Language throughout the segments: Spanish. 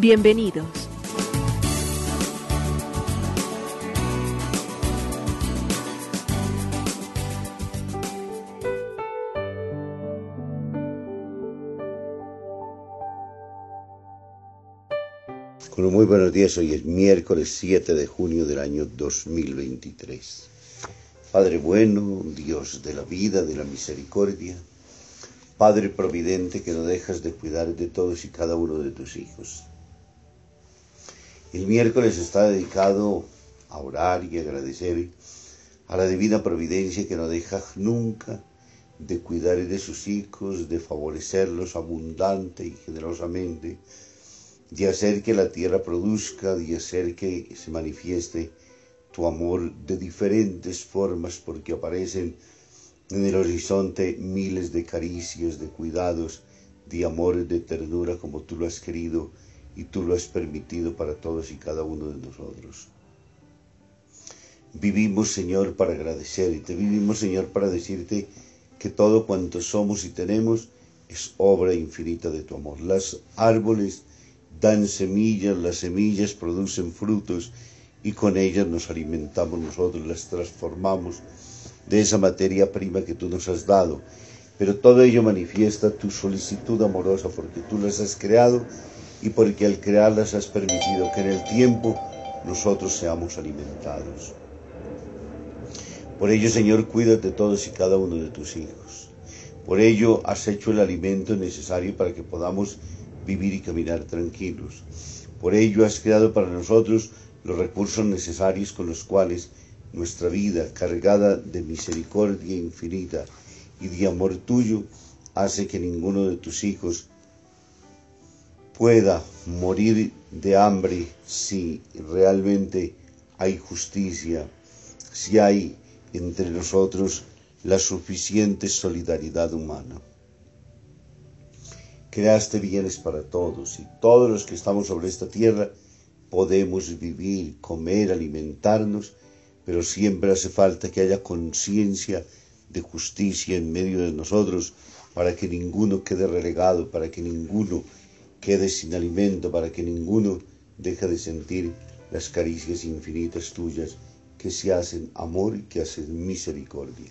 Bienvenidos. Muy buenos días, hoy es miércoles 7 de junio del año 2023. Padre bueno, Dios de la vida, de la misericordia, Padre providente que no dejas de cuidar de todos y cada uno de tus hijos. El miércoles está dedicado a orar y agradecer a la divina providencia que no deja nunca de cuidar de sus hijos, de favorecerlos abundante y generosamente, de hacer que la tierra produzca, de hacer que se manifieste tu amor de diferentes formas, porque aparecen en el horizonte miles de caricias, de cuidados, de amor, de ternura, como tú lo has querido y tú lo has permitido para todos y cada uno de nosotros. Vivimos, Señor, para agradecerte, vivimos, Señor, para decirte que todo cuanto somos y tenemos es obra infinita de tu amor. Las árboles dan semillas, las semillas producen frutos y con ellas nos alimentamos nosotros, las transformamos de esa materia prima que tú nos has dado. Pero todo ello manifiesta tu solicitud amorosa porque tú las has creado y porque al crearlas has permitido que en el tiempo nosotros seamos alimentados. Por ello, Señor, cuídate de todos y cada uno de tus hijos. Por ello has hecho el alimento necesario para que podamos vivir y caminar tranquilos. Por ello has creado para nosotros los recursos necesarios con los cuales nuestra vida, cargada de misericordia infinita y de amor tuyo, hace que ninguno de tus hijos pueda morir de hambre si realmente hay justicia, si hay entre nosotros la suficiente solidaridad humana. Creaste bienes para todos y todos los que estamos sobre esta tierra podemos vivir, comer, alimentarnos, pero siempre hace falta que haya conciencia de justicia en medio de nosotros para que ninguno quede relegado, para que ninguno quede sin alimento, para que ninguno deje de sentir las caricias infinitas tuyas que se hacen amor y que hacen misericordia.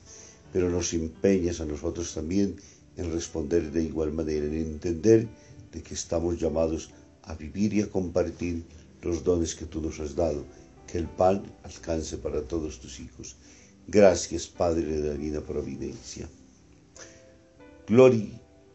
Pero nos empeñas a nosotros también en responder de igual manera, en entender de que estamos llamados a vivir y a compartir los dones que tú nos has dado, que el pan alcance para todos tus hijos. Gracias, Padre de la vida providencia. Gloria,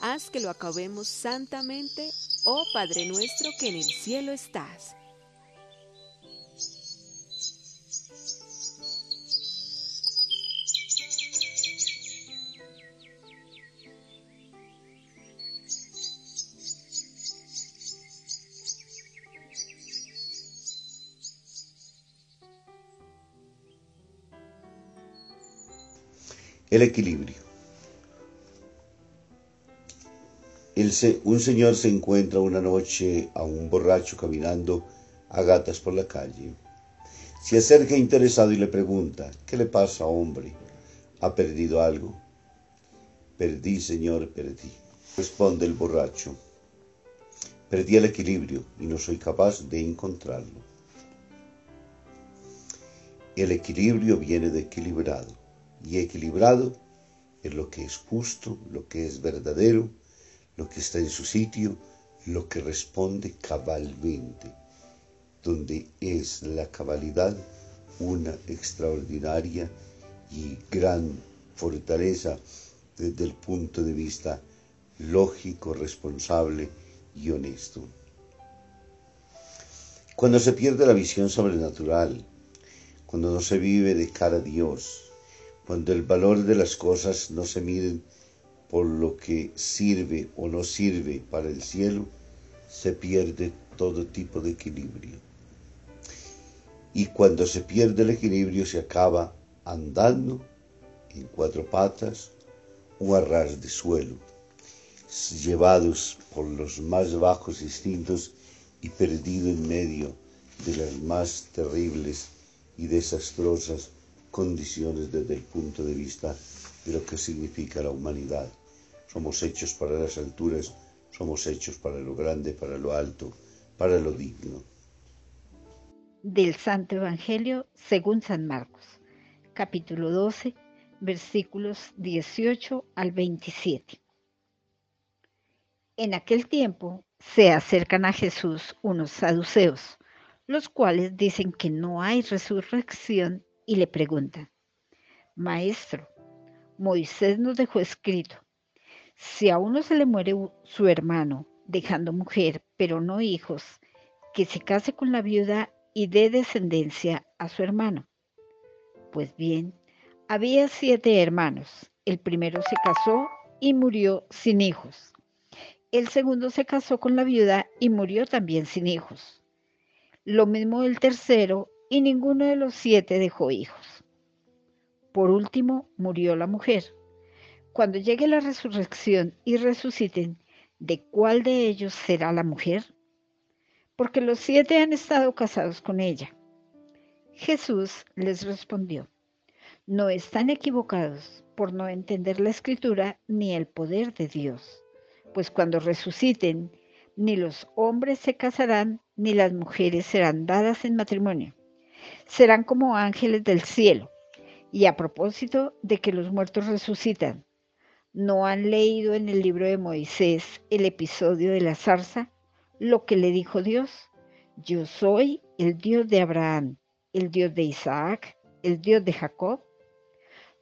Haz que lo acabemos santamente, oh Padre nuestro que en el cielo estás. El equilibrio. Un señor se encuentra una noche a un borracho caminando a gatas por la calle. Se acerca interesado y le pregunta, ¿qué le pasa, hombre? ¿Ha perdido algo? Perdí, señor, perdí. Responde el borracho. Perdí el equilibrio y no soy capaz de encontrarlo. El equilibrio viene de equilibrado y equilibrado es lo que es justo, lo que es verdadero, lo que está en su sitio, lo que responde cabalmente, donde es la cabalidad una extraordinaria y gran fortaleza desde el punto de vista lógico, responsable y honesto. Cuando se pierde la visión sobrenatural, cuando no se vive de cara a Dios, cuando el valor de las cosas no se mide por lo que sirve o no sirve para el cielo, se pierde todo tipo de equilibrio. Y cuando se pierde el equilibrio se acaba andando en cuatro patas o a de suelo, llevados por los más bajos instintos y perdido en medio de las más terribles y desastrosas condiciones desde el punto de vista de lo que significa la humanidad. Somos hechos para las alturas, somos hechos para lo grande, para lo alto, para lo digno. Del Santo Evangelio según San Marcos, capítulo 12, versículos 18 al 27. En aquel tiempo se acercan a Jesús unos saduceos, los cuales dicen que no hay resurrección y le preguntan, Maestro, Moisés nos dejó escrito, si a uno se le muere su hermano, dejando mujer, pero no hijos, que se case con la viuda y dé descendencia a su hermano. Pues bien, había siete hermanos. El primero se casó y murió sin hijos. El segundo se casó con la viuda y murió también sin hijos. Lo mismo el tercero y ninguno de los siete dejó hijos. Por último, murió la mujer. Cuando llegue la resurrección y resuciten, ¿de cuál de ellos será la mujer? Porque los siete han estado casados con ella. Jesús les respondió, no están equivocados por no entender la escritura ni el poder de Dios, pues cuando resuciten, ni los hombres se casarán, ni las mujeres serán dadas en matrimonio serán como ángeles del cielo. Y a propósito de que los muertos resucitan, ¿no han leído en el libro de Moisés el episodio de la zarza? Lo que le dijo Dios, yo soy el Dios de Abraham, el Dios de Isaac, el Dios de Jacob.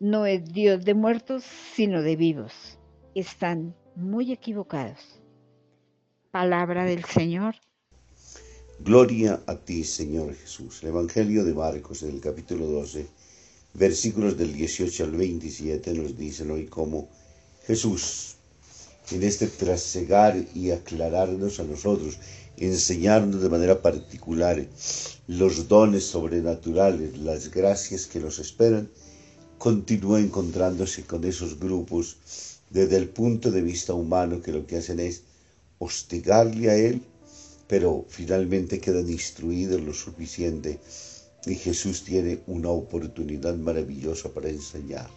No es Dios de muertos, sino de vivos. Están muy equivocados. Palabra del Señor. Gloria a ti, Señor Jesús. El Evangelio de Marcos, en el capítulo 12, versículos del 18 al 27, nos dicen hoy cómo Jesús, en este trasegar y aclararnos a nosotros, enseñarnos de manera particular los dones sobrenaturales, las gracias que nos esperan, continúa encontrándose con esos grupos desde el punto de vista humano que lo que hacen es hostigarle a Él pero finalmente quedan instruidos lo suficiente y Jesús tiene una oportunidad maravillosa para enseñar.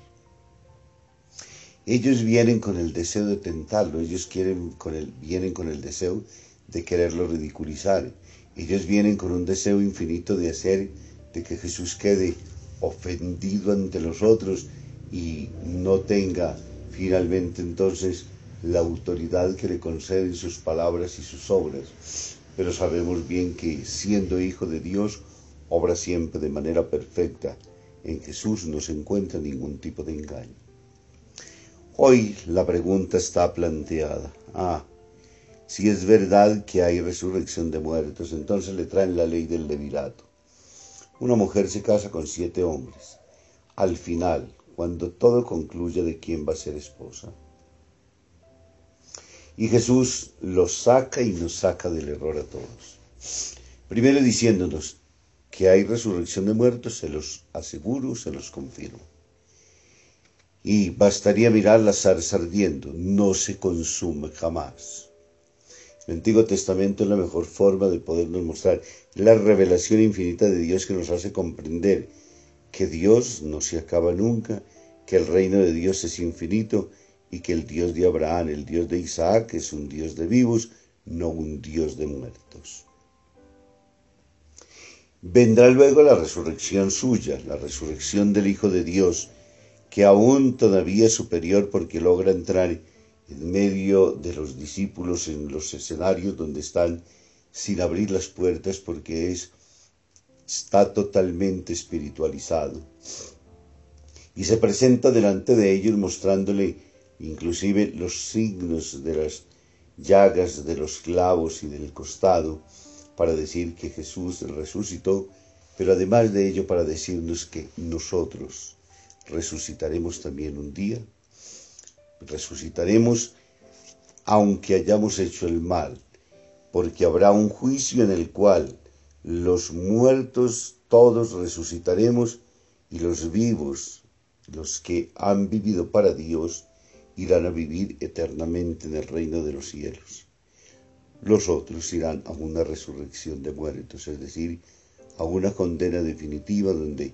Ellos vienen con el deseo de tentarlo, ellos quieren vienen con el deseo de quererlo ridiculizar, ellos vienen con un deseo infinito de hacer de que Jesús quede ofendido ante los otros y no tenga finalmente entonces la autoridad que le conceden sus palabras y sus obras pero sabemos bien que siendo hijo de Dios, obra siempre de manera perfecta. En Jesús no se encuentra ningún tipo de engaño. Hoy la pregunta está planteada. Ah, si es verdad que hay resurrección de muertos, entonces le traen la ley del levirato. Una mujer se casa con siete hombres. Al final, cuando todo concluye de quién va a ser esposa, y Jesús los saca y nos saca del error a todos. Primero diciéndonos que hay resurrección de muertos, se los aseguro, se los confirmo. Y bastaría mirar la zarza ardiendo, no se consume jamás. El Antiguo Testamento es la mejor forma de podernos mostrar la revelación infinita de Dios que nos hace comprender que Dios no se acaba nunca, que el reino de Dios es infinito y que el Dios de Abraham, el Dios de Isaac, es un Dios de vivos, no un Dios de muertos. Vendrá luego la resurrección suya, la resurrección del Hijo de Dios, que aún todavía es superior porque logra entrar en medio de los discípulos en los escenarios donde están sin abrir las puertas porque es está totalmente espiritualizado. Y se presenta delante de ellos mostrándole inclusive los signos de las llagas de los clavos y del costado para decir que Jesús resucitó, pero además de ello para decirnos que nosotros resucitaremos también un día, resucitaremos aunque hayamos hecho el mal, porque habrá un juicio en el cual los muertos todos resucitaremos y los vivos, los que han vivido para Dios, irán a vivir eternamente en el reino de los cielos. Los otros irán a una resurrección de muertos, es decir, a una condena definitiva donde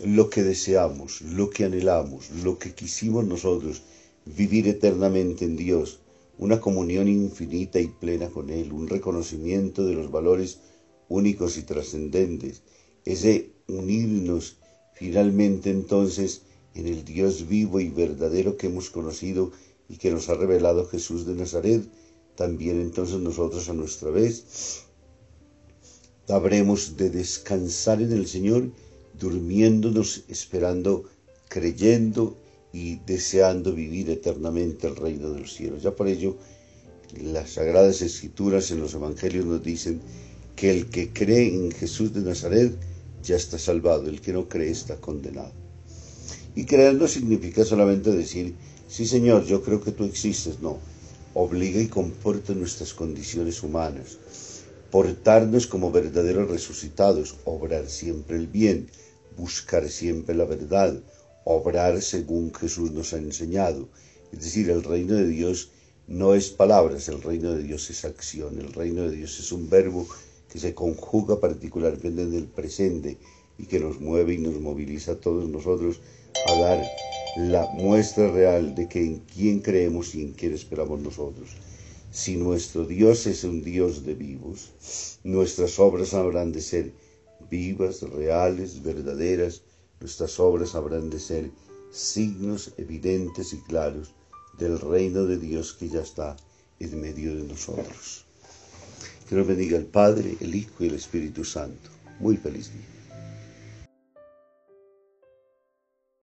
lo que deseamos, lo que anhelamos, lo que quisimos nosotros, vivir eternamente en Dios, una comunión infinita y plena con Él, un reconocimiento de los valores únicos y trascendentes, ese unirnos finalmente entonces en el Dios vivo y verdadero que hemos conocido y que nos ha revelado Jesús de Nazaret, también entonces nosotros a nuestra vez habremos de descansar en el Señor, durmiéndonos, esperando, creyendo y deseando vivir eternamente el reino de los cielos. Ya por ello, las sagradas escrituras en los evangelios nos dicen que el que cree en Jesús de Nazaret ya está salvado, el que no cree está condenado. Y creer no significa solamente decir, sí Señor, yo creo que tú existes, no. Obliga y comporta nuestras condiciones humanas, portarnos como verdaderos resucitados, obrar siempre el bien, buscar siempre la verdad, obrar según Jesús nos ha enseñado. Es decir, el reino de Dios no es palabras, el reino de Dios es acción, el reino de Dios es un verbo que se conjuga particularmente en el presente y que nos mueve y nos moviliza a todos nosotros a dar la muestra real de que en quién creemos y en quién esperamos nosotros. Si nuestro Dios es un Dios de vivos, nuestras obras habrán de ser vivas, reales, verdaderas, nuestras obras habrán de ser signos evidentes y claros del reino de Dios que ya está en medio de nosotros. Que nos bendiga el Padre, el Hijo y el Espíritu Santo. Muy feliz día.